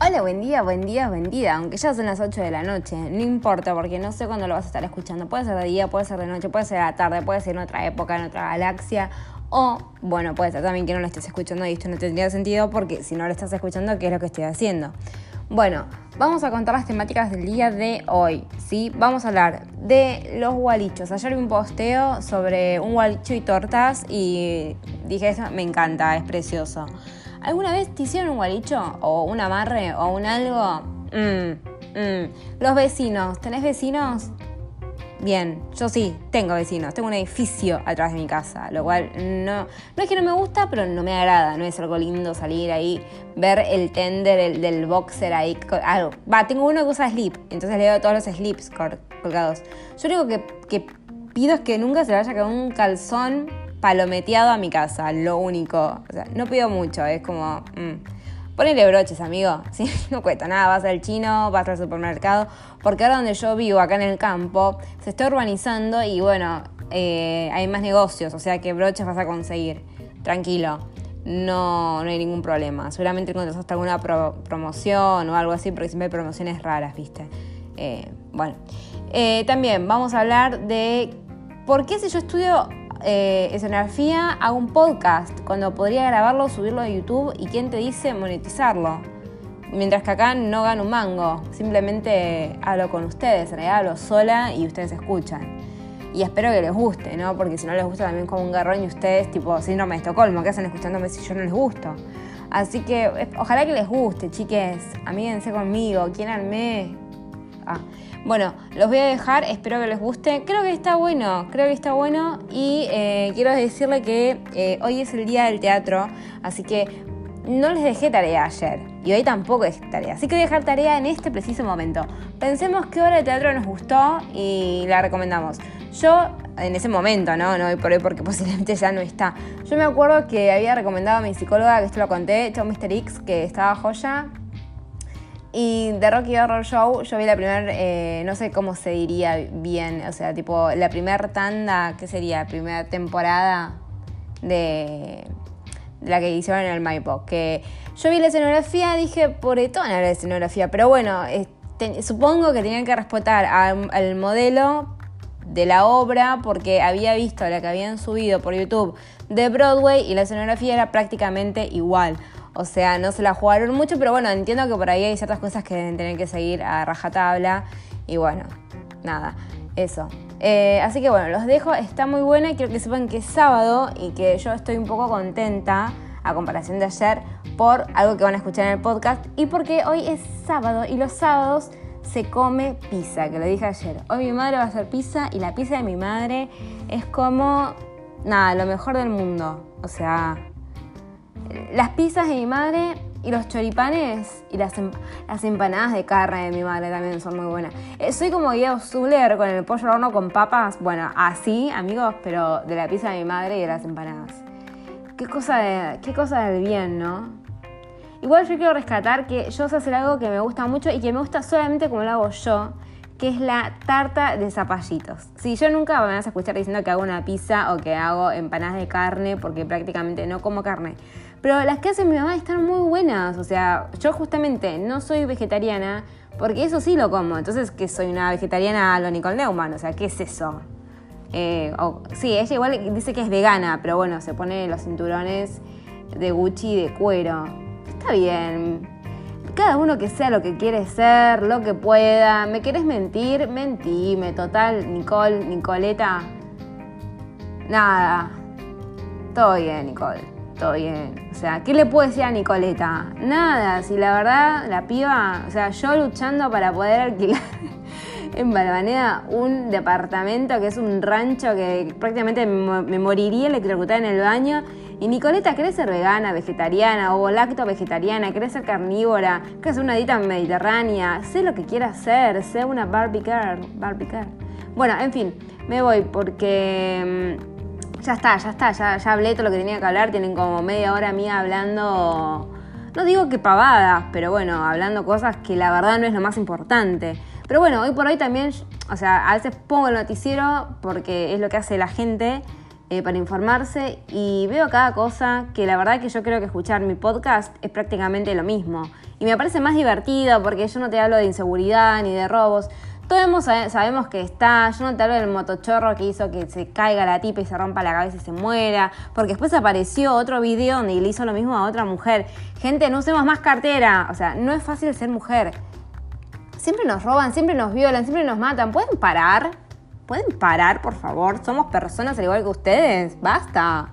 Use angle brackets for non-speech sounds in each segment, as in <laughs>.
Hola, buen día, buen día, buen día. Aunque ya son las 8 de la noche, no importa porque no sé cuándo lo vas a estar escuchando. Puede ser de día, puede ser de noche, puede ser de la tarde, puede ser en otra época, en otra galaxia. O, bueno, puede ser también que no lo estés escuchando y esto no tendría sentido porque si no lo estás escuchando, ¿qué es lo que estoy haciendo? Bueno, vamos a contar las temáticas del día de hoy, ¿sí? Vamos a hablar de los gualichos. Ayer vi un posteo sobre un gualicho y tortas y dije, eso me encanta, es precioso. ¿Alguna vez te hicieron un gualicho o un amarre o un algo? Mm, mm. Los vecinos, ¿tenés vecinos? Bien, yo sí, tengo vecinos, tengo un edificio atrás de mi casa, lo cual no, no es que no me gusta, pero no me agrada, no es algo lindo salir ahí, ver el tender del boxer ahí, algo. Va, tengo uno que usa slip, entonces le veo todos los slips colgados. Yo lo único que, que pido es que nunca se vaya con un calzón palometeado a mi casa, lo único. O sea, no pido mucho, es como... Mm. Ponele broches, amigo. <laughs> No cuesta nada. Vas al chino, vas al supermercado. Porque ahora donde yo vivo, acá en el campo, se está urbanizando y bueno, eh, hay más negocios. O sea que broches vas a conseguir. Tranquilo. No, no hay ningún problema. Seguramente encuentras hasta alguna promoción o algo así, porque siempre hay promociones raras, ¿viste? Eh, bueno. Eh, también vamos a hablar de por qué si yo estudio eh, escenografía, hago un podcast cuando podría grabarlo, subirlo a YouTube y quién te dice monetizarlo. Mientras que acá no gano un mango, simplemente hablo con ustedes, en realidad hablo sola y ustedes escuchan. Y espero que les guste, ¿no? Porque si no les gusta también como un garrón y ustedes, tipo síndrome de Estocolmo, ¿qué hacen escuchándome si yo no les gusto? Así que ojalá que les guste, chiques. Amíguense conmigo, quiéranme. Ah. Bueno, los voy a dejar, espero que les guste. Creo que está bueno, creo que está bueno. Y eh, quiero decirle que eh, hoy es el día del teatro, así que no les dejé tarea ayer. Y hoy tampoco es tarea. Así que voy a dejar tarea en este preciso momento. Pensemos qué obra de teatro nos gustó y la recomendamos. Yo, en ese momento, ¿no? No hoy por hoy porque <laughs> posiblemente ya no está. Yo me acuerdo que había recomendado a mi psicóloga, que esto lo conté, Chau Mr. X, que estaba joya. Y de Rocky Horror Show yo vi la primera, eh, no sé cómo se diría bien, o sea, tipo la primera tanda, ¿qué sería? Primera temporada de, la que hicieron en el Maipo. Que yo vi la escenografía, dije, por etona la escenografía, pero bueno, supongo que tenían que respetar al modelo de la obra porque había visto la que habían subido por YouTube de Broadway y la escenografía era prácticamente igual. O sea, no se la jugaron mucho, pero bueno, entiendo que por ahí hay ciertas cosas que deben tener que seguir a rajatabla. Y bueno, nada, eso. Eh, así que bueno, los dejo, está muy buena y quiero que sepan que es sábado y que yo estoy un poco contenta a comparación de ayer por algo que van a escuchar en el podcast y porque hoy es sábado y los sábados se come pizza, que lo dije ayer. Hoy mi madre va a hacer pizza y la pizza de mi madre es como, nada, lo mejor del mundo. O sea, las pizzas de mi madre y los choripanes y las, em-, las, empanadas de carne de mi madre también son muy buenas. Eh, soy como Guido Zuller con el pollo al horno con papas. Bueno, así, amigos, pero de la pizza de mi madre y de las empanadas. Qué cosa, de, qué cosa del bien, ¿no? Igual yo quiero rescatar que yo sé hacer algo que me gusta mucho y que me gusta solamente como lo hago yo, que es la tarta de zapallitos. Si yo nunca me vas a escuchar diciendo que hago una pizza o que hago empanadas de carne, porque prácticamente no como carne. Pero las que hace mi mamá están muy buenas. O sea, yo justamente no soy vegetariana porque eso sí lo como. Entonces, que soy una vegetariana a lo Nicole Neumann. O sea, ¿qué es eso? Eh, sí, ella igual dice que es vegana, pero bueno, se pone los cinturones de Gucci de cuero. Está bien. Cada uno que sea lo que quiere ser, lo que pueda. ¿Me querés mentir? Mentime. Total, Nicole, Nicoleta. Nada. Todo bien, Nicole todo bien. O sea, ¿qué le puedo decir a Nicoleta? Nada, si la verdad, la piba, o sea, yo luchando para poder alquilar <laughs> en Balvaneda un departamento que es un rancho que prácticamente me moriría electrocutada en el baño. Y Nicoleta, ¿querés ser vegana, vegetariana o lacto vegetariana? ¿Querés ser carnívora? ¿Querés hacer una dieta mediterránea? Sé lo que quieras hacer, sé una Barbie girl, Barbie girl. Bueno, en fin, me voy porque mm, ya está, ya está, ya, ya hablé todo lo que tenía que hablar, tienen como media hora mía hablando, no digo que pavadas, pero bueno, hablando cosas que la verdad no es lo más importante. Pero bueno, hoy por hoy también, o sea, a veces pongo el noticiero porque es lo que hace la gente eh, para informarse y veo cada cosa que la verdad que yo creo que escuchar mi podcast es prácticamente lo mismo. Y me parece más divertido porque yo no te hablo de inseguridad ni de robos. Todos sabemos que está, yo no te hablo del motochorro que hizo que se caiga la tipa y se rompa la cabeza y se muera, porque después apareció otro video donde le hizo lo mismo a otra mujer. Gente, no usemos más cartera, o sea, no es fácil ser mujer. Siempre nos roban, siempre nos violan, siempre nos matan. ¿Pueden parar? ¿Pueden parar, por favor? Somos personas al igual que ustedes. Basta.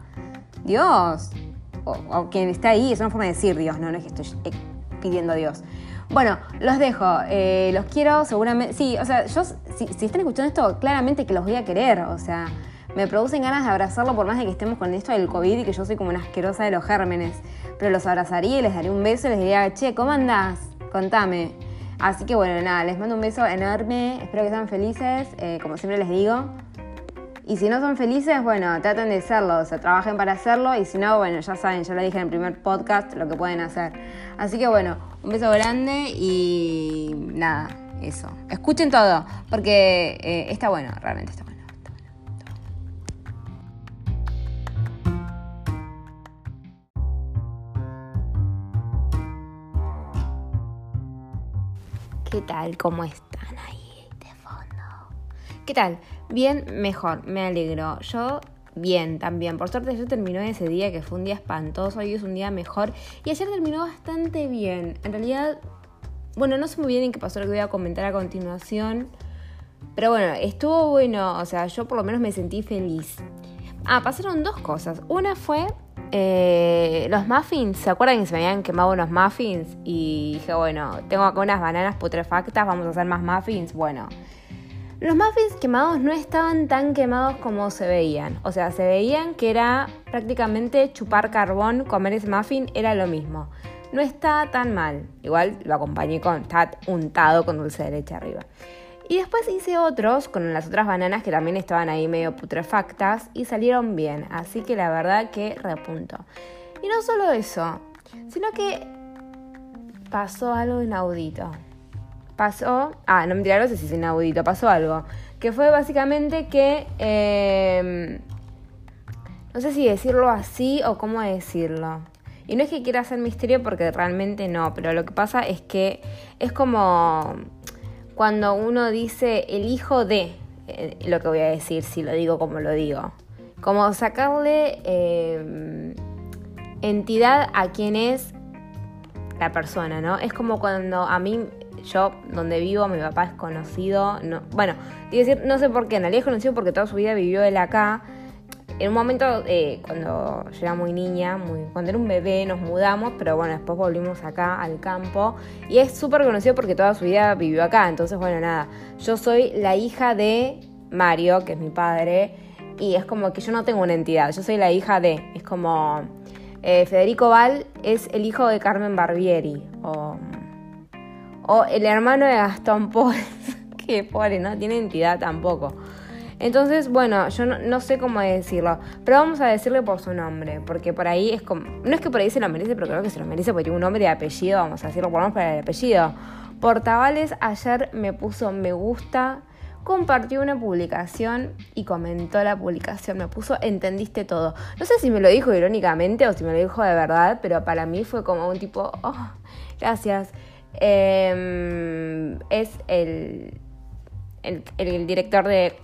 Dios. O, quien está ahí, es una forma de decir Dios, no, no es que estoy eh, pidiendo a Dios. Bueno, los dejo. Eh, los quiero seguramente. Sí, o sea, yo, si, están escuchando esto, claramente que los voy a querer. O sea, me producen ganas de abrazarlo por más de que estemos con esto del COVID y que yo soy como una asquerosa de los gérmenes. Pero los abrazaría y les daría un beso y les diría, che, ¿cómo andás? Contame. Así que bueno, nada, les mando un beso enorme. Espero que sean felices, eh, como siempre les digo. Y si no son felices, bueno, traten de serlo, o sea, trabajen para hacerlo. Y si no, bueno, ya saben, ya lo dije en el primer podcast, lo que pueden hacer. Así que bueno, un beso grande y nada, eso. Escuchen todo, porque eh, está bueno, realmente está ¿Qué tal? ¿Cómo están ahí de fondo? ¿Qué tal? Bien, mejor, me alegro. Yo bien también. Por suerte yo terminó ese día que fue un día espantoso, hoy es un día mejor y ayer terminó bastante bien. En realidad, bueno, no sé muy bien en qué pasó lo que voy a comentar a continuación, pero bueno, estuvo bueno, o sea, yo por lo menos me sentí feliz. Ah, pasaron dos cosas. Una fue eh, los muffins, ¿se acuerdan que se me habían quemado unos muffins? Y dije, bueno, tengo acá unas bananas putrefactas, vamos a hacer más muffins. Bueno, los muffins quemados no estaban tan quemados como se veían. O sea, se veían que era prácticamente chupar carbón, comer ese muffin era lo mismo. No está tan mal. Igual lo acompañé con, está untado con dulce de leche arriba. Y después hice otros con las otras bananas que también estaban ahí medio putrefactas y salieron bien. Así que la verdad que repunto. Y no solo eso, sino que pasó algo inaudito pasó, ah, no me no sé si es inaudito, pasó algo, que fue básicamente que, em, no sé si decirlo así o cómo decirlo. Y no es que quiera hacer misterio porque realmente no, pero lo que pasa es que es como cuando uno dice el hijo de, eh, lo que voy a decir, si lo digo como lo digo. Como sacarle em, entidad a quien es la persona, ¿no? Es como cuando a mí yo, donde vivo, mi papá es conocido. No, bueno, decir, no sé por qué, en realidad es conocido porque toda su vida vivió él acá. En un momento, eh, cuando yo era muy niña, muy, cuando era un bebé, nos mudamos, pero bueno, después volvimos acá al campo. Y es súper conocido porque toda su vida vivió acá. Entonces, bueno, nada. Yo soy la hija de Mario, que es mi padre. Y es como que yo no tengo una entidad, yo soy la hija de. Es como. Eh, Federico Val es el hijo de Carmen Barbieri. O o el hermano de Gastón Paul, <laughs> que pobre, no tiene entidad tampoco. Entonces, bueno, yo no, sé cómo decirlo, pero vamos a decirle por su nombre, porque por ahí es como, no es que por ahí se lo merece, pero creo que se lo merece porque tiene un nombre y apellido, vamos a decirlo por para el apellido. Portavales ayer me puso me gusta, compartió una publicación y comentó la publicación, me puso entendiste todo. No sé si me lo dijo irónicamente o si me lo dijo de verdad, pero para mí fue como un tipo, oh, gracias. Em, es el, el, director de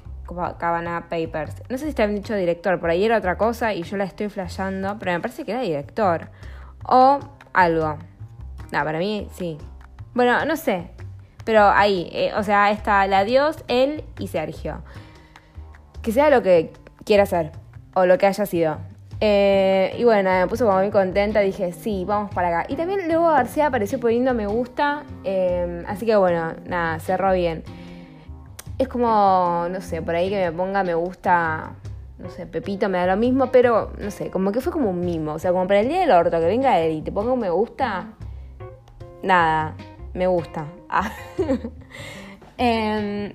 Cabana Papers. No sé si está bien dicho director, por ahí era otra cosa y yo la estoy flasheando, pero me parece que era director. O algo. No, para mí sí. Bueno, no sé. Pero ahí, eh, o sea, está la Dios, él y Sergio. Que sea lo que quiera ser. O lo que haya sido. Eh, y bueno, me puse como muy contenta, dije, sí, vamos para acá. Y también luego García apareció poniendo me gusta, eh, así que bueno, nada, cerró bien. Es como, no sé, por ahí que me ponga me gusta, no sé, Pepito me da lo mismo, pero no sé, como que fue como un mimo. O sea, como para el día del orto, que venga él y te ponga un me gusta, nada, me gusta. <laughs> Ah. Em,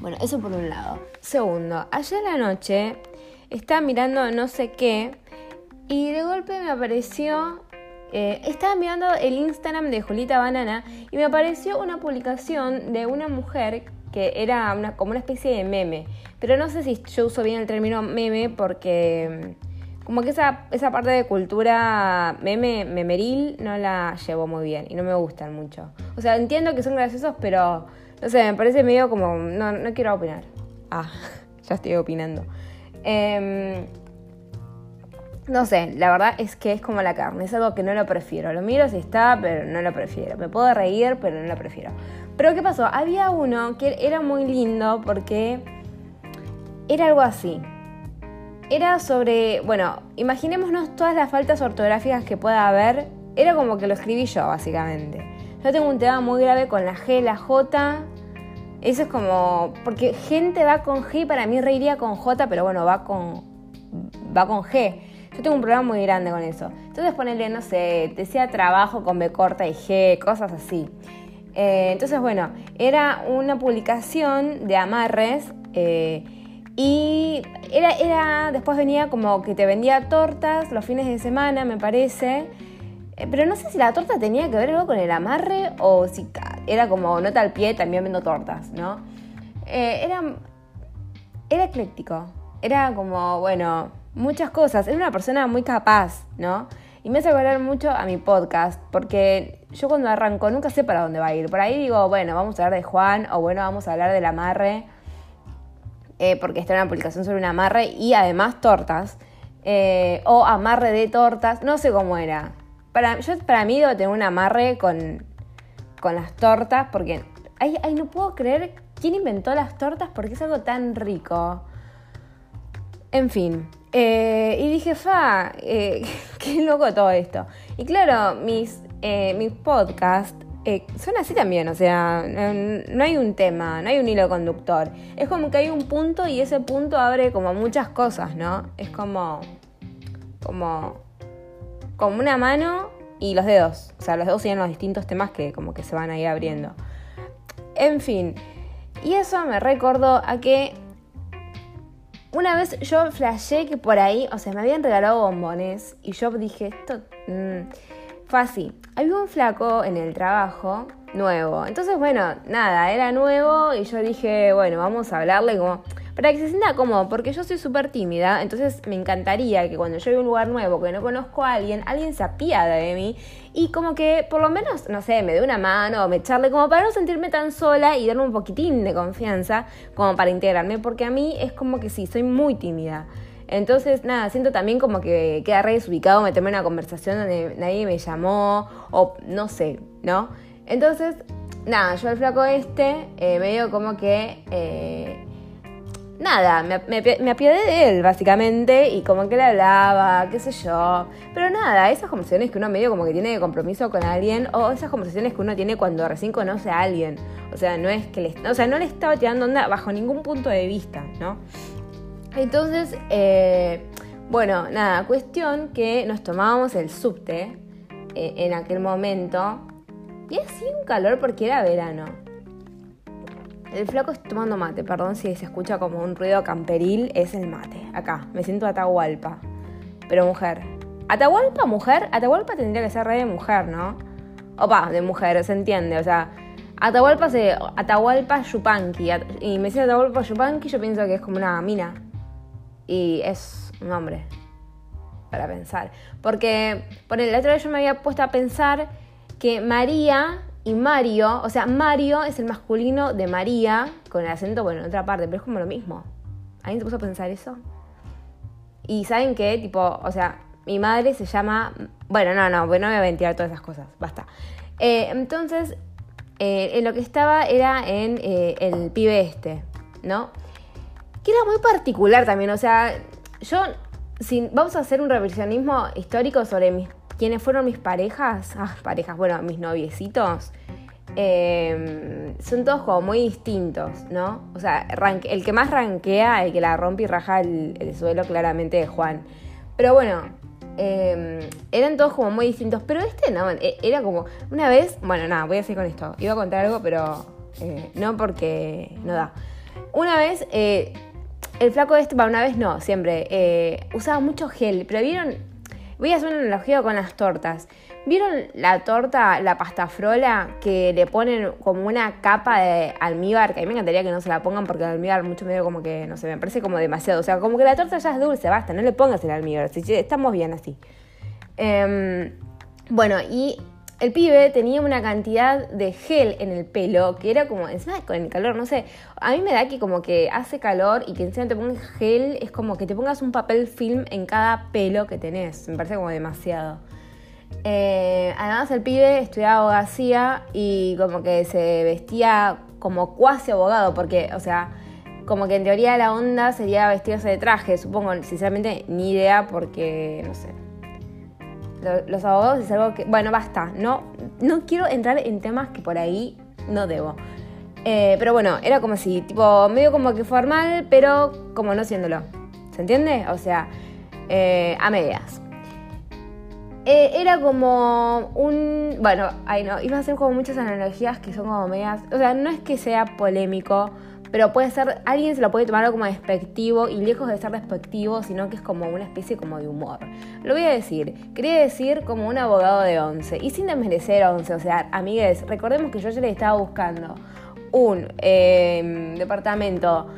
bueno, eso por un lado. Segundo, ayer la noche estaba mirando no sé qué y de golpe me apareció, eh, estaba mirando el Instagram de Julita Banana y me apareció una publicación de una mujer que era una, como una especie de meme. Pero no sé si yo uso bien el término meme porque mm, como que esa, esa parte de cultura meme, memeril, no la llevo muy bien y no me gustan mucho. O sea, entiendo que son graciosos, pero no sé, me parece medio como, no, no quiero opinar. Ah, <laughs> ya estoy opinando. Eh, no sé, la verdad es que es como la carne, es algo que no lo prefiero. Lo miro si está, pero no lo prefiero. Me puedo reír, pero no lo prefiero. Pero ¿qué pasó? Había uno que era muy lindo porque era algo así. Era sobre, bueno, imaginémonos todas las faltas ortográficas que pueda haber. Era como que lo escribí yo, básicamente. Yo tengo un tema muy grave con la G, la J. Eso es como, porque gente va con G, para mí reiría con J, pero bueno, va con, va con G. Yo tengo un problema muy grande con eso. Entonces ponerle, no sé, decía trabajo con B corta y G, cosas así. Eh, entonces, bueno, era una publicación de amarres eh, y era, era, después venía como que te vendía tortas los fines de semana, me parece. Eh, pero no sé si la torta tenía que ver algo con el amarre o si era como nota al pie, también vendo tortas, ¿no? era, era ecléctico. Era como, bueno, muchas cosas. Era una persona muy capaz, ¿no? Y me hace acordar mucho a mi podcast, porque yo cuando arranco nunca sé para dónde va a ir. Por ahí digo, bueno, vamos a hablar de Juan, o bueno, vamos a hablar del amarre, eh, porque está una publicación sobre un amarre y además tortas, eh, o amarre de tortas, no sé cómo era. Para, yo, para mí debo tener un amarre con, con las tortas, porque ay, ay, no puedo creer quién inventó las tortas, porque es algo tan rico. En fin, eh, y dije, fa, eh, <laughs> qué loco todo esto. Y claro, mis, eh, mis podcasts son así también, o sea, no hay un tema, no hay un hilo conductor. Es como que hay un punto y ese punto abre como muchas cosas, ¿no? Es como, como, como una mano y los dedos. O sea, los dedos tienen los distintos temas que como que se van a ir abriendo. En fin, y eso me recordó a que una vez yo flashé que por ahí, o sea, me habían regalado bombones y yo dije, esto mm, fue así. Había un flaco en el trabajo nuevo. Entonces, bueno, nada, era nuevo y yo dije, bueno, vamos a hablarle como para que se sienta cómodo, porque yo soy súper tímida, entonces me encantaría que cuando yo a un lugar nuevo, que no conozco a alguien, alguien se apiada de mí y como que por lo menos, no sé, me dé una mano o me echarle como para no sentirme tan sola y darme un poquitín de confianza como para integrarme, porque a mí es como que sí, soy muy tímida. Entonces, nada, siento también como que queda re desubicado meterme en una conversación donde nadie me llamó o no sé, ¿no? Entonces, nada, yo al flaco este eh, me digo como que eh, nada, me, apiadé de él, básicamente, y como que le hablaba, qué sé yo. Pero nada, esas conversaciones que uno medio como que tiene de compromiso con alguien, o esas conversaciones que uno tiene cuando recién conoce a alguien. O sea, no es que le, o sea, no le estaba tirando onda bajo ningún punto de vista, ¿no? Entonces, eh, bueno, nada, cuestión que nos tomábamos el subte eh, en aquel momento. Y así un calor porque era verano. El flaco está tomando mate, perdón si se escucha como un ruido camperil, es el mate. Acá, me siento Atahualpa. Pero mujer. ¿Atahualpa mujer? Atahualpa tendría que ser rey de mujer, ¿no? Opa, de mujer, se entiende. O sea, Atahualpa se. Atahualpa Yupanqui. Y me dice Atahualpa Yupanqui, yo pienso que es como una mina. Y es un hombre. Para pensar. Porque, por el otro yo me había puesto a pensar que María y Mario, o sea, Mario es el masculino de María, con el acento, bueno, en otra parte, pero es como lo mismo. ¿Alguien se puso a pensar eso? Y ¿saben qué? Tipo, o sea, mi madre se llama... Bueno, no, no, no voy a ventilar todas esas cosas, basta. Eh, entonces, eh, en lo que estaba era en eh, el pibe este, ¿no? Que era muy particular también, o sea, yo... Si, vamos a hacer un revisionismo histórico sobre mis ¿Quiénes fueron mis parejas? Ah, parejas, bueno, mis noviecitos. Em, son todos como muy distintos, ¿no? O sea, el que más ranquea, el que la rompe y raja el, suelo, claramente es Juan. Pero bueno, em, eran todos como muy distintos. Pero este no, e, era como. Una vez, bueno, nada, voy a seguir con esto. Iba a contar algo, pero eh, no porque no da. Una vez, eh, el flaco este, para una vez no, siempre, eh, usaba mucho gel. Pero vieron Voy a hacer una analogía con las tortas. ¿Vieron la torta, la pasta frola, que le ponen como una capa de almíbar? Que a mí me encantaría que no se la pongan porque el almíbar mucho medio como que, no sé, me parece como demasiado. O sea, como que la torta ya es dulce, basta, no le pongas el almíbar. Estamos bien así. Em, bueno, y el pibe tenía una cantidad de gel en el pelo que era como, encima con el calor, no sé, a mí me da que como que hace calor y que encima te pongas gel, es como que te pongas un papel film en cada pelo que tenés, me parece como demasiado. Eh, además el pibe estudiaba abogacía y como que se vestía como cuasi abogado, porque, o sea, como que en teoría la onda sería vestirse de traje, supongo, sinceramente ni idea porque, no sé, los abogados es algo que, bueno, basta, no, no quiero entrar en temas que por ahí no debo. Eh, pero bueno, era como si, tipo, medio como que formal, pero como no siéndolo. ¿Se entiende? O sea, eh, a medias. Eh, era como un. Bueno, ay no, iba a hacer como muchas analogías que son como medias. O sea, no es que sea polémico, pero puede ser, alguien se lo puede tomar como despectivo y lejos de ser despectivo, sino que es como una especie como de humor. Lo voy a decir, quería decir como un abogado de 11 y sin desmerecer 11, o sea, amigues, recordemos que yo ya le estaba buscando un em, departamento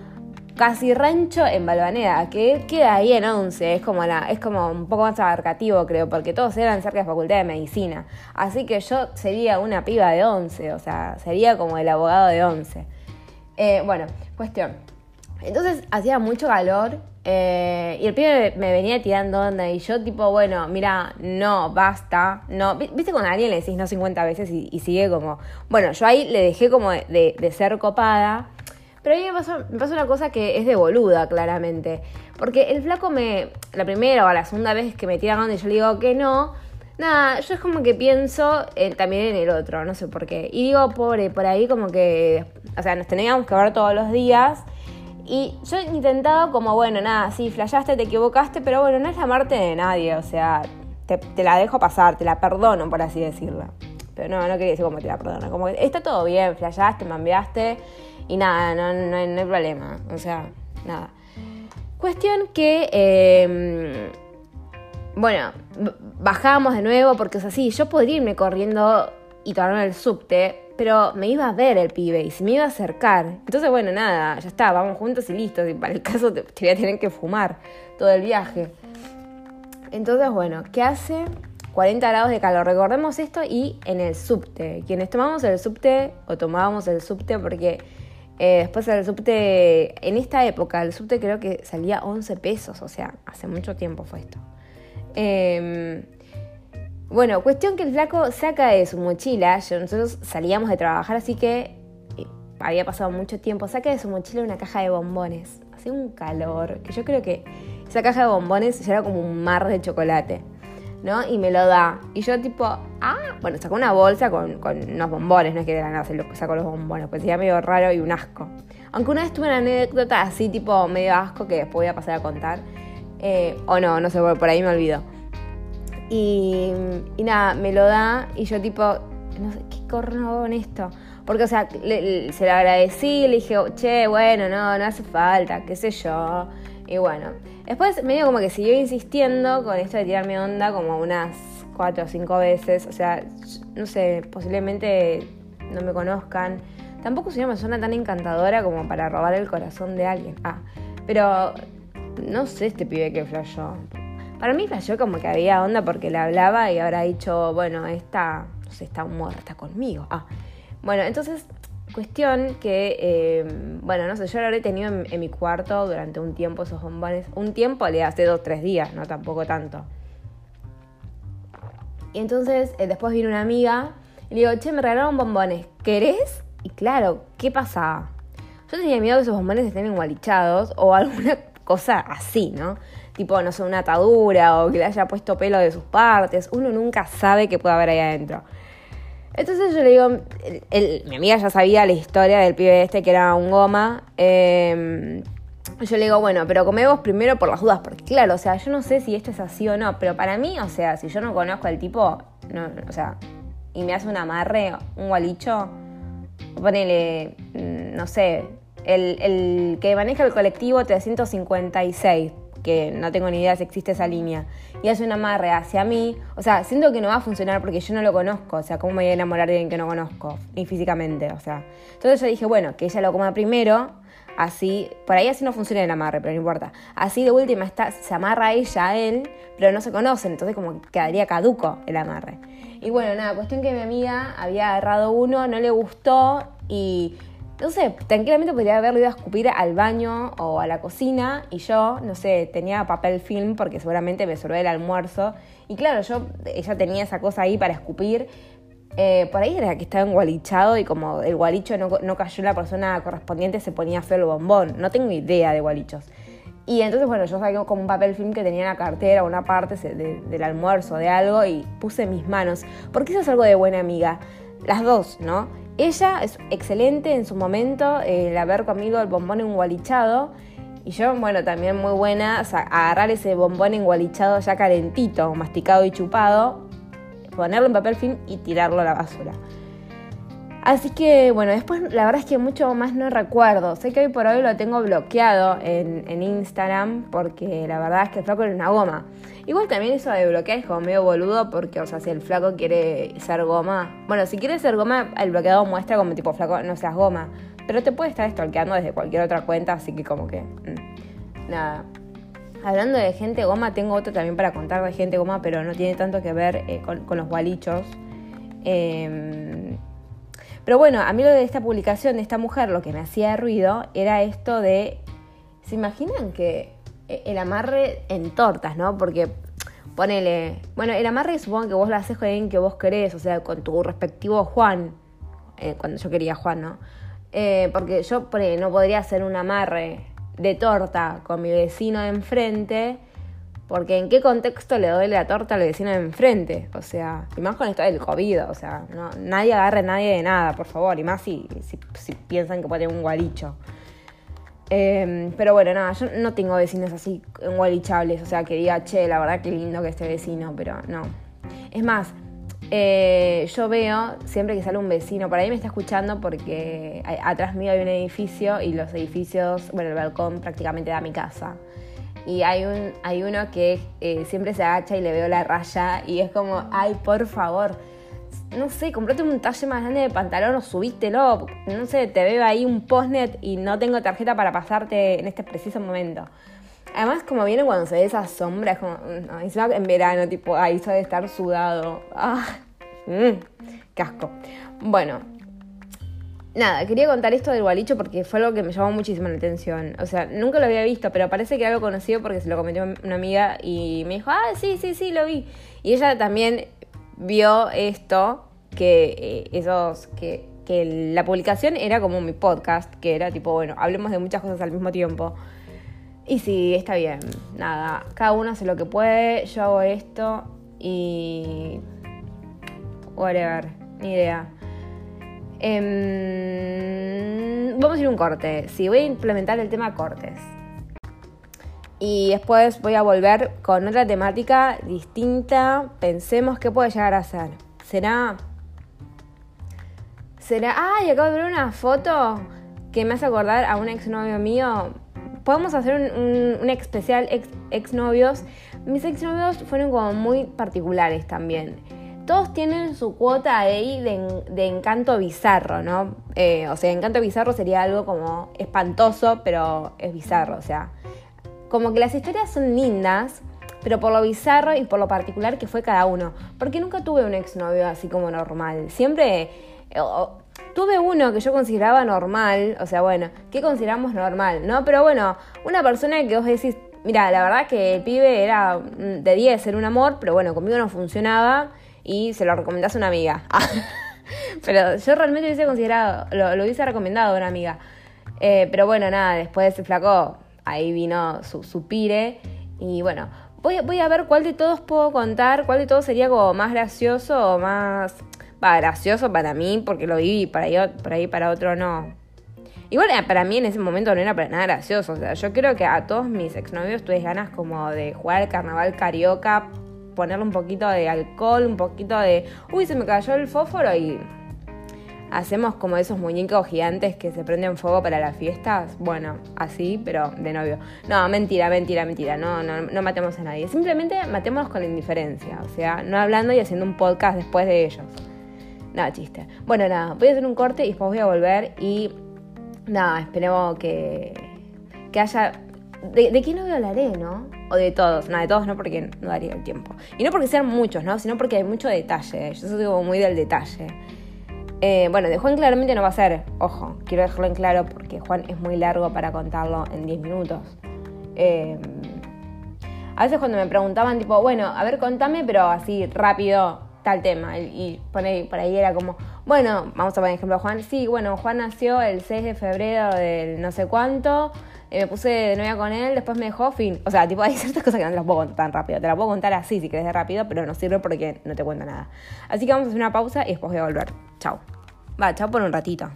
casi rancho en Balvanera, que queda ahí en 11, es como, la, es como un poco más abarcativo creo, porque todos eran cerca de Facultad de Medicina, así que yo sería una piba de 11, o sea, sería como el abogado de 11. Eh, bueno, cuestión. Entonces hacía mucho calor eh, y el pibe me venía tirando onda y yo tipo, bueno, mira, no, basta, no. Viste cuando a alguien le decís no 50 veces y, sigue como... Bueno, yo ahí le dejé como de, ser copada, pero a mí me pasó, me pasó una cosa que es de boluda, claramente. Porque el flaco me, la primera o la segunda vez que me tira onda y yo le digo que no, Nada, yo es como que pienso eh, también en el otro, no sé por qué. Y digo, pobre, por ahí como que, o sea, nos teníamos que ver todos los días. Y yo he intentado como, bueno, nada, sí, flayaste, te equivocaste, pero bueno, no es llamarte de nadie, o sea, te, la dejo pasar, te la perdono, por así decirlo. Pero no, no quería decir como te la perdono, como que está todo bien, flayaste, mambeaste y nada, no, no, no hay problema, o sea, nada. Cuestión que... Eh, bueno, bajábamos de nuevo porque es así, yo podría irme corriendo y tomarme el subte, pero me iba a ver el pibe y se me iba a acercar. Entonces, bueno, nada, ya está, vamos juntos y listo. Y para el <laughs> caso te, voy a tener que fumar todo el viaje. Entonces, bueno, ¿qué hace? 40 grados de calor. Recordemos esto y en el subte. Quienes tomamos el subte o tomábamos el subte porque eh, después el subte, en esta época, el subte creo que salía 11 pesos. O sea, hace mucho tiempo fue esto. Em, bueno, cuestión que el flaco saca de su mochila, nosotros salíamos de trabajar, así que eh, había pasado mucho tiempo, saca de su mochila una caja de bombones. Hacía un calor, que yo creo que esa caja de bombones ya era como un mar de chocolate, ¿no? Y me lo da. Y yo tipo, ah, bueno, sacó una bolsa con, unos bombones, no es que de la nada sacó los bombones, pues sería medio raro y un asco. Aunque una vez tuve una anécdota así, tipo medio asco, que después voy a pasar a contar eh, o no, no sé, por ahí me olvido. Y, nada, me lo da y yo tipo, no sé, ¿qué corno con esto? Porque, o sea, se lo agradecí, le dije, che, bueno, no, no hace falta, qué sé yo. Y bueno, después medio como que siguió insistiendo con esto de tirarme onda como unas cuatro o cinco veces. O sea, no sé, posiblemente no me conozcan. Tampoco soy una persona tan encantadora como para robar el corazón de alguien. Ah, pero no sé este pibe que flashó. Para mí flashó como que había onda porque le hablaba y habrá dicho, bueno, esta, no sé, está muerta conmigo. Ah, bueno, entonces, cuestión que, eh, bueno, no sé, yo lo habré tenido en, mi cuarto durante un tiempo esos bombones. Un tiempo le hace dos, tres días, no tampoco tanto. Y entonces, eh, después vino una amiga y le digo, che, me regalaron bombones, ¿querés? Y claro, ¿qué pasaba? Yo tenía miedo que esos bombones estén engualichados o alguna cosa así, ¿no? Tipo, no sé, una atadura o que le haya puesto pelo de sus partes. Uno nunca sabe qué puede haber ahí adentro. Entonces yo le digo, mi amiga ya sabía la historia del pibe este que era un goma. Em, yo le digo, bueno, pero comemos primero por las dudas, porque claro, o sea, yo no sé si esto es así o no, pero para mí, o sea, si yo no conozco al tipo, o sea, y me hace un amarre, un gualicho, ponele, mm, no sé, el, que maneja el colectivo 356, que no tengo ni idea si existe esa línea, y hace un amarre hacia mí, o sea, siento que no va a funcionar porque yo no lo conozco, o sea, ¿cómo me voy a enamorar de alguien que no conozco, ni físicamente, o sea. Entonces yo dije, bueno, que ella lo coma primero, así, por ahí así no funciona el amarre, pero no importa. Así de última está, se amarra ella a él, pero no se conocen, entonces como quedaría caduco el amarre. Y bueno, nada, cuestión que mi amiga había agarrado uno, no le gustó y no sé, tranquilamente podría haberlo ido a escupir al baño o a la cocina y yo, no sé, tenía papel film porque seguramente me sobró el almuerzo. Y claro, yo, ella tenía esa cosa ahí para escupir. Eh, por ahí era que estaba engualichado y como el gualicho no, no cayó la persona correspondiente, se ponía feo el bombón. No tengo idea de gualichos. Y entonces, bueno, yo saqué como un papel film que tenía en la cartera, una parte del almuerzo, de algo, y puse mis manos. Porque eso es algo de buena amiga. Las dos, ¿no? Ella es excelente en su momento, el haber comido el bombón engualichado. Y yo, bueno, también muy buena, agarrar ese bombón engualichado ya calentito, masticado y chupado, ponerlo en papel film y tirarlo a la basura. Así que bueno, después la verdad es que mucho más no recuerdo. Sé que hoy por hoy lo tengo bloqueado en, Instagram porque la verdad es que el flaco era una goma. Igual también eso de bloquear es como medio boludo porque, o sea, si el flaco quiere ser goma. Bueno, si quiere ser goma, el bloqueado muestra como tipo flaco, no seas goma. Pero te puede estar stalkeando desde cualquier otra cuenta, así que como que. Mm, nada. Hablando de gente goma, tengo otro también para contar de gente goma, pero no tiene tanto que ver eh, con, con, los gualichos. Eh, pero bueno, a mí lo de esta publicación de esta mujer, lo que me hacía ruido era esto de, ¿se imaginan que e, el amarre en tortas, ¿no? Porque ponele, bueno, el amarre supongo que vos lo haces con alguien que vos querés, o sea, con tu respectivo Juan, eh, cuando yo quería Juan, ¿no? Eh, porque yo no podría hacer un amarre de torta con mi vecino de enfrente porque en qué contexto le doy la torta al vecino de enfrente. O sea, y más con esto del COVID, o sea, no, nadie agarre a nadie de nada, por favor. Y más si, si, piensan que puede un gualicho. Em, pero bueno, nada, yo no tengo vecinos así engualichables. O sea, que diga, che, la verdad que lindo que este vecino, pero no. Es más, eh, yo veo siempre que sale un vecino, por ahí me está escuchando porque atrás mío hay un edificio y los edificios, bueno, el balcón prácticamente da mi casa y hay, un, hay uno que eh, siempre se agacha y le veo la raya y es como, ay, por favor, no sé, comprate un talle más grande de pantalón o subítelo, no sé, te veo ahí un postnet y no tengo tarjeta para pasarte en este preciso momento. Además, como viene cuando se ve esa sombra, es como, no, en verano, tipo, ahí se de estar sudado. Ah, mm, casco. Bueno, nada, quería contar esto del gualicho porque fue algo que me llamó muchísimo la atención. O sea, nunca lo había visto, pero parece que algo conocido porque se lo comentó una amiga y me dijo, ah, sí, sí, sí, lo vi. Y ella también vio esto, que eh, esos, que, que la publicación era como mi podcast, que era tipo, bueno, hablemos de muchas cosas al mismo tiempo. Y sí, está bien, nada, cada uno hace lo que puede, yo hago esto y... whatever, ni idea. Em, vamos a ir un corte. Sí, voy a implementar el tema cortes. Y después voy a volver con otra temática distinta. Pensemos qué puede llegar a ser. ¿Será? ¿Será? ¡Ay! Acabo de ver una foto que me hace acordar a un exnovio mío. Podemos hacer un, un, especial ex, exnovios. Mis exnovios fueron como muy particulares también todos tienen su cuota ahí de, encanto bizarro, ¿no? Eh, o sea, encanto bizarro sería algo como espantoso, pero es bizarro, o sea, como que las historias son lindas, pero por lo bizarro y por lo particular que fue cada uno. Porque nunca tuve un exnovio así como normal. Siempre tuve uno que yo consideraba normal, o sea, bueno, ¿qué consideramos normal? ¿No? Pero bueno, una persona que vos decís, mira, la verdad que el pibe era mm, de 10, era un amor, pero bueno, conmigo no funcionaba y se lo recomendás a una amiga. <laughs> pero yo realmente hubiese considerado, lo, hubiese recomendado a una amiga. Eh, pero bueno, nada, después se flacó, ahí vino su, pire. Y bueno, voy, voy a ver cuál de todos puedo contar, cuál de todos sería como más gracioso o más... Va, gracioso para mí, porque lo viví, para ahí, por ahí para otro no. Igual eh, para mí en ese momento no era para nada gracioso. O sea, yo creo que a todos mis exnovios tuve ganas como de jugar al carnaval carioca ponerle un poquito de alcohol, un poquito de, uy, se me cayó el fósforo y hacemos como esos muñecos gigantes que se prenden fuego para las fiestas. Bueno, así, pero de novio. No, mentira, mentira, mentira. No, no, no matemos a nadie. Simplemente matémonos con la indiferencia. O sea, no hablando y haciendo un podcast después de ellos. Nada, chiste. Bueno, nada, voy a hacer un corte y después voy a volver y nada, esperemos que, que haya... ¿De, ¿De quién no hablaré, no? O de todos. No, de todos no, porque no daría el tiempo. Y no porque sean muchos, ¿no? Sino porque hay mucho detalle. Yo soy muy del detalle. Eh, bueno, de Juan claramente no va a ser. Ojo, quiero dejarlo en claro porque Juan es muy largo para contarlo en 10 minutos. Eh, a veces cuando me preguntaban, tipo, bueno, a ver, contame, pero así rápido, tal tema. Y, por ahí era como, bueno, vamos a poner ejemplo a Juan. Sí, bueno, Juan nació el 6 de febrero del no sé cuánto. Eh, me puse de novia con él, después me dejó, fin. O sea, tipo, hay ciertas cosas que no te las puedo contar tan rápido. Te las puedo contar así si querés de rápido, pero no sirve porque no te cuento nada. Así que vamos a hacer una pausa y después voy a volver. Chao. Va, chao por un ratito.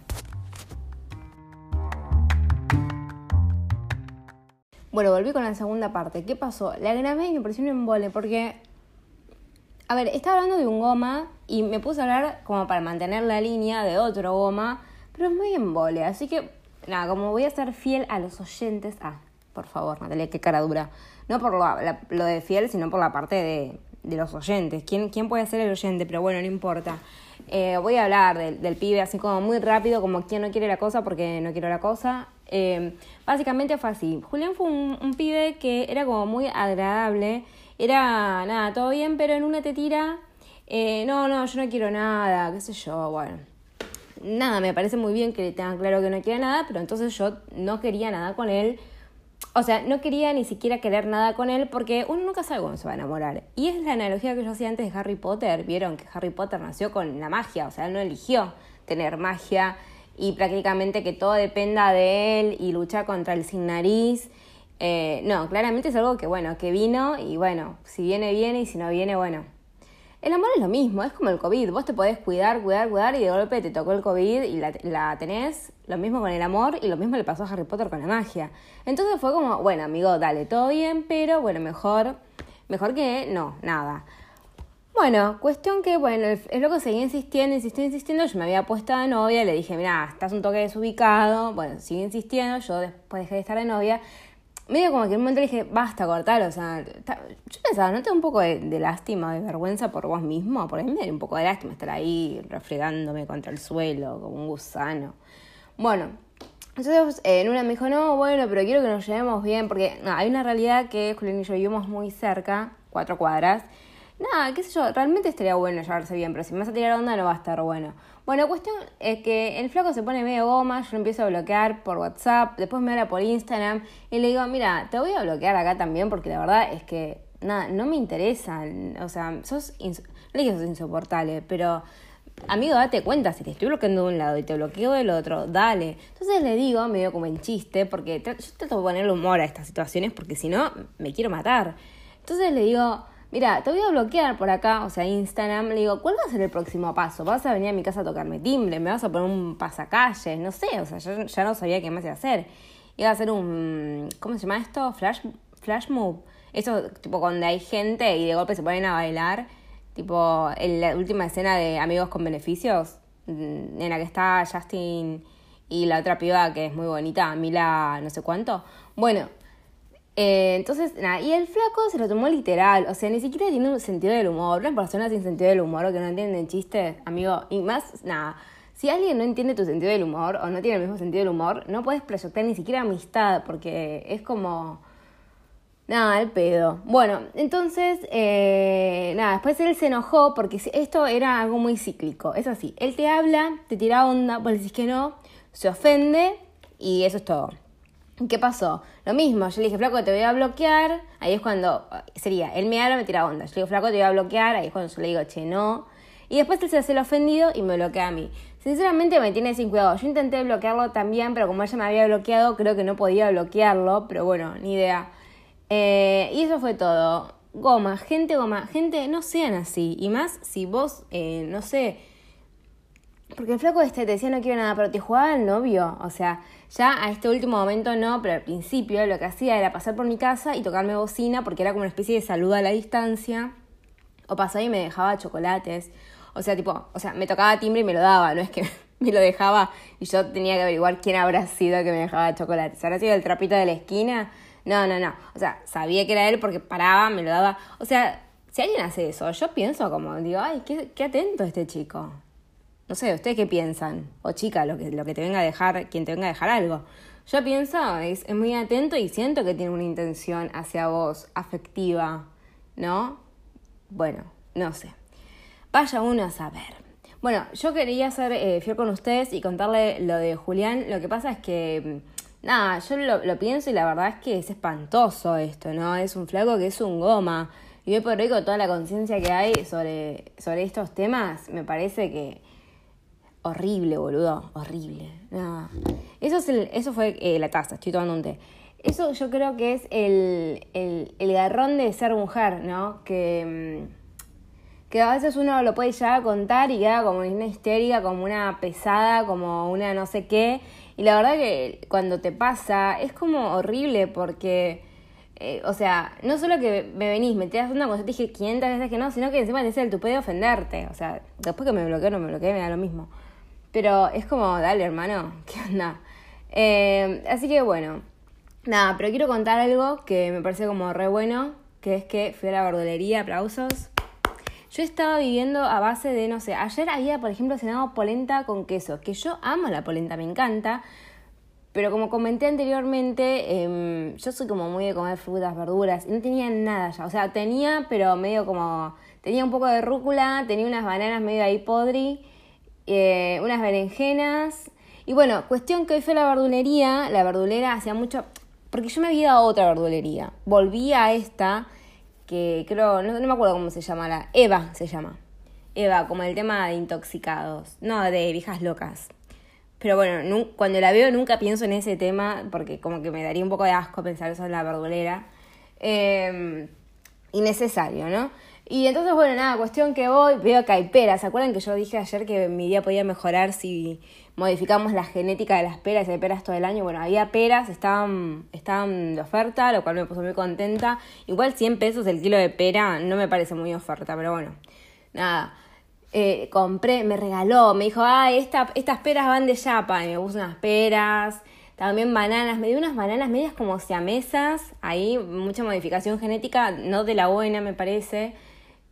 Bueno, volví con la segunda parte. ¿Qué pasó? La grabé y me pareció un embole porque a ver, estaba hablando de un goma y me puse a hablar como para mantener la línea de otro goma, pero es muy embole, así que nada, como voy a ser fiel a los oyentes, ah, por favor, Natalia, qué cara dura, no por lo, de fiel, sino por la parte de, los oyentes, ¿Quién, ¿quién puede ser el oyente? Pero bueno, no importa. Eh, voy a hablar del, pibe así como muy rápido, como quien no quiere la cosa porque no quiero la cosa. Eh, básicamente fue así. Julián fue un pibe que era como muy agradable era nada, todo bien, pero en una te tira, eh, no, no, yo no quiero nada, qué sé yo, bueno. Nada, me parece muy bien que le tengan claro que no quiere nada, pero entonces yo no quería nada con él. O sea, no quería ni siquiera querer nada con él porque uno nunca sabe cómo se va a enamorar. Y es la analogía que yo hacía antes de Harry Potter. Vieron que Harry Potter nació con la magia, o sea, él no eligió tener magia y prácticamente que todo dependa de él y luchar contra el sin nariz eh, no, claramente es algo que, bueno, que vino y bueno, si viene, viene y si no viene, bueno. El amor es lo mismo, es como el COVID. Vos te podés cuidar, cuidar, cuidar y de golpe te tocó el COVID y la, la tenés. Lo mismo con el amor y lo mismo le pasó a Harry Potter con la magia. Entonces fue como, bueno, amigo, dale, todo bien, pero bueno, mejor, mejor que no, nada. Bueno, cuestión que, bueno, el, loco seguía insistiendo, insistiendo, insistiendo. Yo me había puesto de novia, le dije, mira, estás un toque desubicado. Bueno, sigue insistiendo, yo después dejé de estar de novia medio como que en un momento le dije, basta cortar, o sea, yo pensaba, ¿no te un poco de, lástima, de vergüenza por vos mismo? Por ahí me da un poco de lástima estar ahí refregándome contra el suelo como un gusano. Bueno, entonces eh, en una me dijo, no, bueno, pero quiero que nos llevemos bien, porque no, hay una realidad que Julián y yo vivimos muy cerca, cuatro cuadras. Nada, qué sé yo, realmente estaría bueno llevarse bien, pero si me vas a tirar onda no va a estar bueno. Bueno, la cuestión es que el flaco se pone medio goma, yo lo empiezo a bloquear por WhatsApp, después me habla por Instagram y le digo, mira, te voy a bloquear acá también porque la verdad es que, nada, no me interesa, o sea, sos, no que sos insoportable, pero amigo, date cuenta, si te estoy bloqueando de un lado y te bloqueo del otro, dale. Entonces le digo, medio como en chiste, porque yo trato de ponerle humor a estas situaciones porque si no, me quiero matar. Entonces le digo, mira, te voy a bloquear por acá, o sea, Instagram. Le digo, ¿cuál va a ser el próximo paso? ¿Vas a venir a mi casa a tocarme timbre? ¿Me vas a poner un pasacalles? No sé, o sea, yo ya no sabía qué más iba a hacer. Iba a hacer un, ¿cómo se llama esto? Flash, flash move. Eso, tipo, cuando hay gente y de golpe se ponen a bailar. Tipo, en la última escena de Amigos con Beneficios, mm, en la que está Justin y la otra piba que es muy bonita, Mila no sé cuánto. Bueno, eh, entonces, nada, y el flaco se lo tomó literal, o sea, ni siquiera tiene un sentido del humor, una persona sin sentido del humor o que no entiende chistes, amigo, y más, nada, si alguien no entiende tu sentido del humor o no tiene el mismo sentido del humor, no puedes proyectar ni siquiera amistad, porque es como... Nada, el pedo. Bueno, entonces, eh, nada, después él se enojó porque esto era algo muy cíclico. Es así, él te habla, te tira onda, vos le decís que no, se ofende y eso es todo. ¿Qué pasó? Lo mismo, yo le dije, flaco, te voy a bloquear. Ahí es cuando, sería, él me habla, me tira onda. Yo le digo, flaco, te voy a bloquear. Ahí es cuando yo le digo, che, no. Y después él se hace el ofendido y me bloquea a mí. Sinceramente me tiene sin cuidado. Yo intenté bloquearlo también, pero como ella me había bloqueado, creo que no podía bloquearlo. Pero bueno, ni idea. Eh, y eso fue todo. Goma, gente goma, gente, no sean así. Y más si vos, eh, no sé, porque el flaco este te decía no quiero nada, pero te jugaba al novio. O sea, ya a este último momento no, pero al principio lo que hacía era pasar por mi casa y tocarme bocina porque era como una especie de saludo a la distancia. O pasaba y me dejaba chocolates. O sea, tipo, o sea, me tocaba timbre y me lo daba, no es que <laughs> me lo dejaba y yo tenía que averiguar quién habrá sido que me dejaba chocolate. ¿Se habrá sido el trapito de la esquina? No, no, no. O sea, sabía que era él porque paraba, me lo daba. O sea, si alguien hace eso, yo pienso como, digo, ay, qué, qué atento este chico. No sé, ¿ustedes qué piensan? O chica, lo que, lo que te venga a dejar, quien te venga a dejar algo. Yo pienso, es, es muy atento y siento que tiene una intención hacia vos, afectiva, ¿no? Bueno, no sé. Vaya uno a saber. Bueno, yo quería ser eh, fiel con ustedes y contarle lo de Julián. Lo que pasa es que, mm, nada, yo lo, lo, pienso y la verdad es que es espantoso esto, ¿no? Es un flaco que es un goma. Y hoy por hoy con toda la conciencia que hay sobre, sobre estos temas, me parece que horrible, boludo, horrible. Eso, es el, eso fue eh, la taza, estoy tomando un té. Eso yo creo que es el, el, el garrón de ser mujer, ¿no? Que, mm, que a veces uno lo puede llegar a contar y queda como una histérica, como una pesada, como una no sé qué. Y la verdad que cuando te pasa es como horrible porque, eh, o sea, no solo que me venís, me te das una cosa, te dije 500 veces que no, sino que encima te dice el tupé de ofenderte. O sea, después que me bloqueo no me bloqueé, me da lo mismo. Pero es como, dale hermano, <laughs> ¿qué onda? Eh, así que bueno, nada, pero quiero contar algo que me parece como re bueno, que es que fui a la verdulería, aplausos. Yo estaba viviendo a base de, no sé, ayer había, por ejemplo, cenado polenta con queso, que yo amo la polenta, me encanta, pero como comenté anteriormente, em, yo soy como muy de comer frutas, verduras, y no tenía nada ya, o sea, tenía, pero medio como, tenía un poco de rúcula, tenía unas bananas medio ahí podri, eh, unas berenjenas. Y bueno, cuestión que hoy fue la verdulería, la verdulera hacía mucho, porque yo me había ido otra verdulería, volví a esta, que creo, no, me acuerdo cómo se llama, la Eva se llama. Eva, como el tema de intoxicados, no, de viejas locas. Pero bueno, cuando la veo nunca pienso en ese tema, porque como que me daría un poco de asco pensar eso en la verdulera. Eh, innecesario, ¿no? Y entonces, bueno, nada, cuestión que voy, veo que hay peras. ¿Se acuerdan que yo dije ayer que mi día podía mejorar si modificamos la genética de las peras y hay peras todo el año? Bueno, había peras, estaban, estaban de oferta, lo cual me puso muy contenta. Igual 100 pesos el kilo de pera no me parece muy oferta, pero bueno, nada. Eh, compré, me regaló, me dijo, ah, esta, estas peras van de chapa, y me puso unas peras, también bananas, me dio unas bananas medias como siamesas, ahí mucha modificación genética, no de la buena me parece,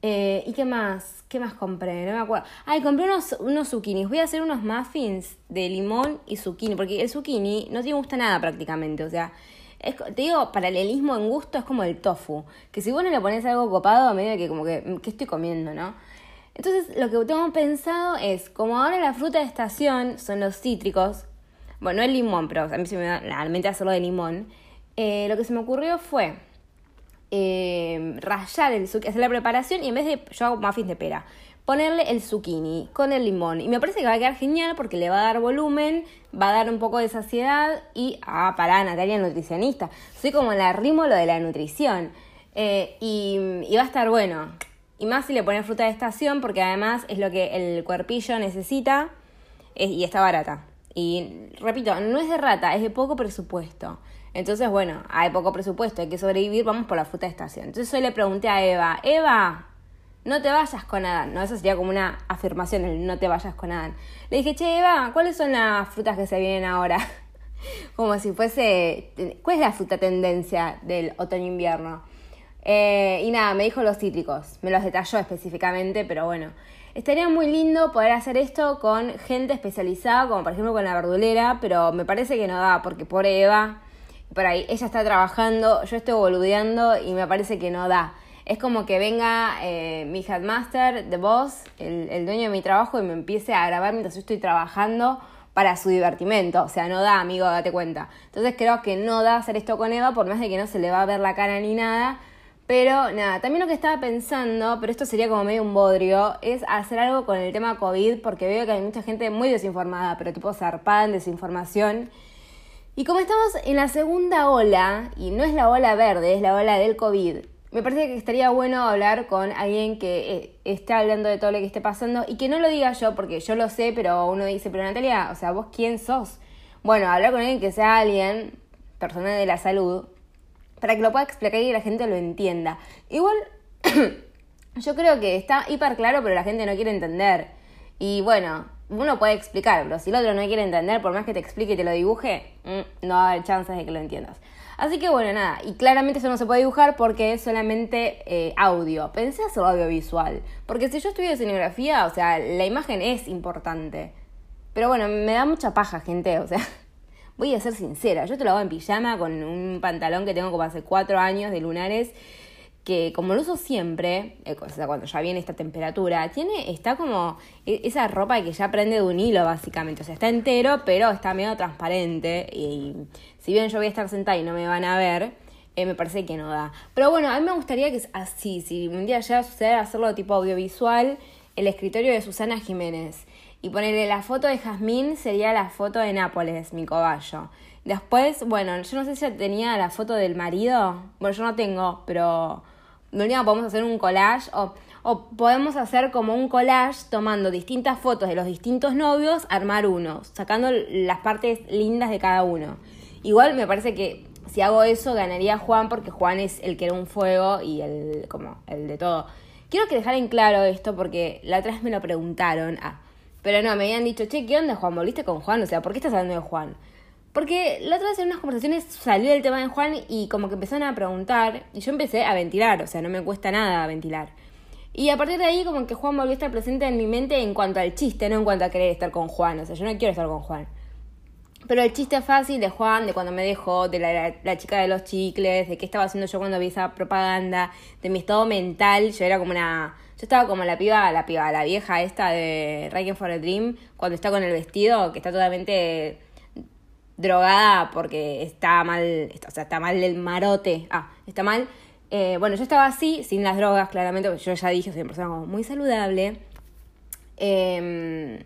eh, ¿Y qué más? ¿Qué más compré? No me acuerdo. Ay, compré unos, unos zucchinis. Voy a hacer unos muffins de limón y zucchini, porque el zucchini no te gusta nada prácticamente. O sea, te digo, paralelismo en gusto es como el tofu. Que si vos no le pones algo copado, a medida que como que, mm, ¿qué estoy comiendo, no? Entonces, lo que tengo pensado es, como ahora la fruta de estación son los cítricos, bueno, no el limón, pero a mí se me da la mente hacerlo de limón, eh, lo que se me ocurrió fue eh, rallar el zucchini, hacer la preparación y en vez de, yo hago muffins de pera, ponerle el zucchini con el limón. Y me parece que va a quedar genial porque le va a dar volumen, va a dar un poco de saciedad y, ah, para Natalia, nutricionista. Soy como la rímolo de la nutrición. Eh, y, va a estar bueno. Y más si le pones fruta de estación porque además es lo que el cuerpillo necesita y está barata. Y repito, no es de rata, es de poco presupuesto. Entonces, bueno, hay poco presupuesto, hay que sobrevivir, vamos por la fruta de estación. Entonces hoy le pregunté a Eva, Eva, no te vayas con Adán. No, eso sería como una afirmación, el no te vayas con Adán. Le dije, che, Eva, ¿cuáles son las frutas que se vienen ahora? <laughs> como si fuese, ¿cuál es la fruta tendencia del otoño-invierno? Eh, y nada, me dijo los cítricos, me los detalló específicamente, pero bueno. Estaría muy lindo poder hacer esto con gente especializada, como por ejemplo con la verdulera, pero me parece que no da, porque por Eva por ahí ella está trabajando, yo estoy boludeando y me parece que no da. Es como que venga eh, mi headmaster, the boss, el, el, dueño de mi trabajo, y me empiece a grabar mientras yo estoy trabajando para su divertimento. O sea, no da, amigo, date cuenta. Entonces creo que no da hacer esto con Eva, por más de que no se le va a ver la cara ni nada. Pero nada, también lo que estaba pensando, pero esto sería como medio un bodrio, es hacer algo con el tema COVID, porque veo que hay mucha gente muy desinformada, pero tipo zarpada en desinformación. Y como estamos en la segunda ola, y no es la ola verde, es la ola del COVID, me parece que estaría bueno hablar con alguien que eh, esté hablando de todo lo que esté pasando y que no lo diga yo, porque yo lo sé, pero uno dice, pero Natalia, o sea, ¿vos quién sos? Bueno, hablar con alguien que sea alguien, personal de la salud, para que lo pueda explicar y la gente lo entienda. Igual, <clears throat> yo creo que está hiper claro, pero la gente no quiere entender. Y bueno, uno puede explicar, pero si el otro no quiere entender, por más que te explique y te lo dibuje, mm, no hay chances de que lo entiendas. Así que bueno, nada, y claramente eso no se puede dibujar porque es solamente eh, audio. Pensé hacerlo audiovisual, porque si yo estudio escenografía, o sea, la imagen es importante. Pero bueno, me da mucha paja, gente, o sea, <laughs> voy a ser sincera, yo te lo hago en pijama con un pantalón que tengo como hace cuatro años de lunares que como lo uso siempre, eh, o sea, cuando ya viene esta temperatura, tiene, está como e, esa ropa que ya prende de un hilo básicamente, o sea, está entero, pero está medio transparente y, si bien yo voy a estar sentada y no me van a ver, eh, me parece que no da. Pero bueno, a mí me gustaría que así, si un día llega a suceder hacerlo tipo audiovisual, el escritorio de Susana Jiménez. Y ponerle la foto de Jazmín sería la foto de Nápoles, mi cobayo. Después, bueno, yo no sé si tenía la foto del marido. Bueno, yo no tengo, pero único podemos hacer un collage o, o podemos hacer como un collage tomando distintas fotos de los distintos novios, armar uno, sacando las partes lindas de cada uno. Igual me parece que si hago eso ganaría Juan porque Juan es el que era un fuego y el como el de todo. Quiero que dejar en claro esto porque la otra vez me lo preguntaron. Ah, pero no, me habían dicho, che, ¿qué onda Juan? ¿Volviste con Juan? O sea, ¿por qué estás hablando de Juan? Porque la otra vez en unas conversaciones salió el tema de Juan y como que empezaron a preguntar y yo empecé a ventilar, o sea, no me cuesta nada ventilar. Y a partir de ahí como que Juan volvió a estar presente en mi mente en cuanto al chiste, no en cuanto a querer estar con Juan, o sea, yo no quiero estar con Juan. Pero el chiste fácil de Juan, de cuando me dejó, de la, chica de los chicles, de qué estaba haciendo yo cuando vi esa propaganda, de mi estado mental, yo era como una... Yo estaba como la piba, la piba, la vieja esta de Ryan for a Dream, cuando está con el vestido, que está totalmente drogada porque está mal, o sea, está mal el marote, ah, está mal. Eh, bueno, yo estaba así, sin las drogas, claramente, porque yo ya dije, soy una persona muy saludable. Em,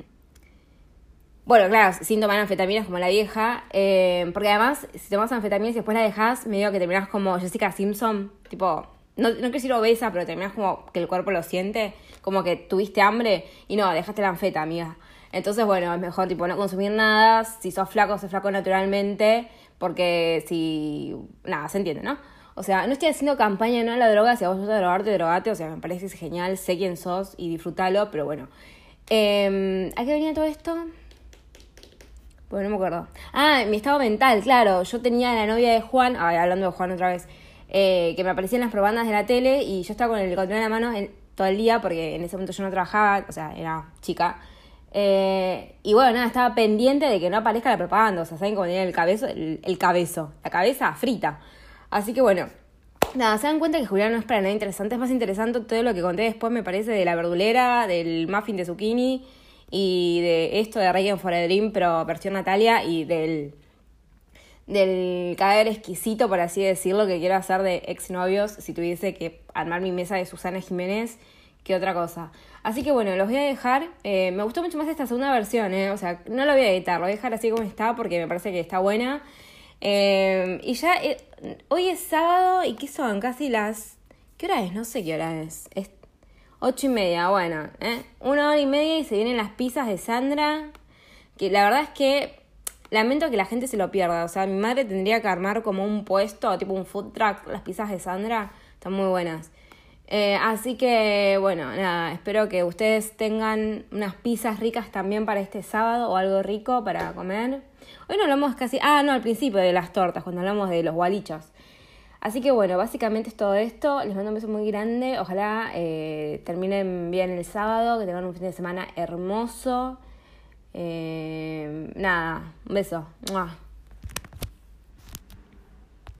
bueno, claro, sin tomar anfetaminas como la vieja, em, porque además, si tomas anfetaminas y después la dejas, medio que terminas como Jessica Simpson, tipo, no, no quiero decir obesa, pero terminas como que el cuerpo lo siente, como que tuviste hambre y no, dejaste la anfeta, amiga. Entonces, bueno, es mejor tipo no consumir nada. Si sos flaco, sos flaco naturalmente. Porque si. Nada, se entiende, ¿no? O sea, no estoy haciendo campaña no a la droga. Si a vos sos drogarte, drogate. O sea, me parece genial. Sé quién sos y disfrútalo. Pero bueno. Eh, ¿A qué venía todo esto? Bueno, no me acuerdo. Ah, mi estado mental, claro. Yo tenía la novia de Juan. hablando de Juan otra vez. Eh, que me aparecían las propagandas de la tele. Y yo estaba con el control en la mano todo el día. Porque en ese momento yo no trabajaba. O sea, era chica. Eh, y bueno, nada, estaba pendiente de que no aparezca la propaganda. O sea, ¿saben cómo tenía el cabezo? El, cabezo. La cabeza frita. Así que bueno, nada, se dan cuenta que Julián no es para nada interesante. Es más interesante todo lo que conté después, me parece, de la verdulera, del muffin de zucchini y de esto de Reagan for a Dream, pero versión Natalia y del del caer exquisito, por así decirlo, que quiero hacer de exnovios si tuviese que armar mi mesa de Susana Jiménez que otra cosa. Así que bueno, los voy a dejar. Eh, me gustó mucho más esta segunda versión, ¿eh? O sea, no lo voy a editar, lo voy a dejar así como está porque me parece que está buena. Eh, y ya, eh, hoy es sábado y ¿qué son? Casi las... ¿Qué hora es? No sé qué hora es. Es ocho y media, bueno, ¿eh? Una hora y media y se vienen las pizzas de Sandra. Que la verdad es que lamento que la gente se lo pierda. O sea, mi madre tendría que armar como un puesto, tipo un food truck, las pizzas de Sandra. Están muy buenas. Eh, así que bueno, nada, espero que ustedes tengan unas pizzas ricas también para este sábado o algo rico para comer. Hoy no hablamos casi, ah, no, al principio de las tortas, cuando hablamos de los gualichos. Así que bueno, básicamente es todo esto. Les mando un beso muy grande. Ojalá eh, terminen bien el sábado, que tengan un fin de semana hermoso. Eh, nada, un beso.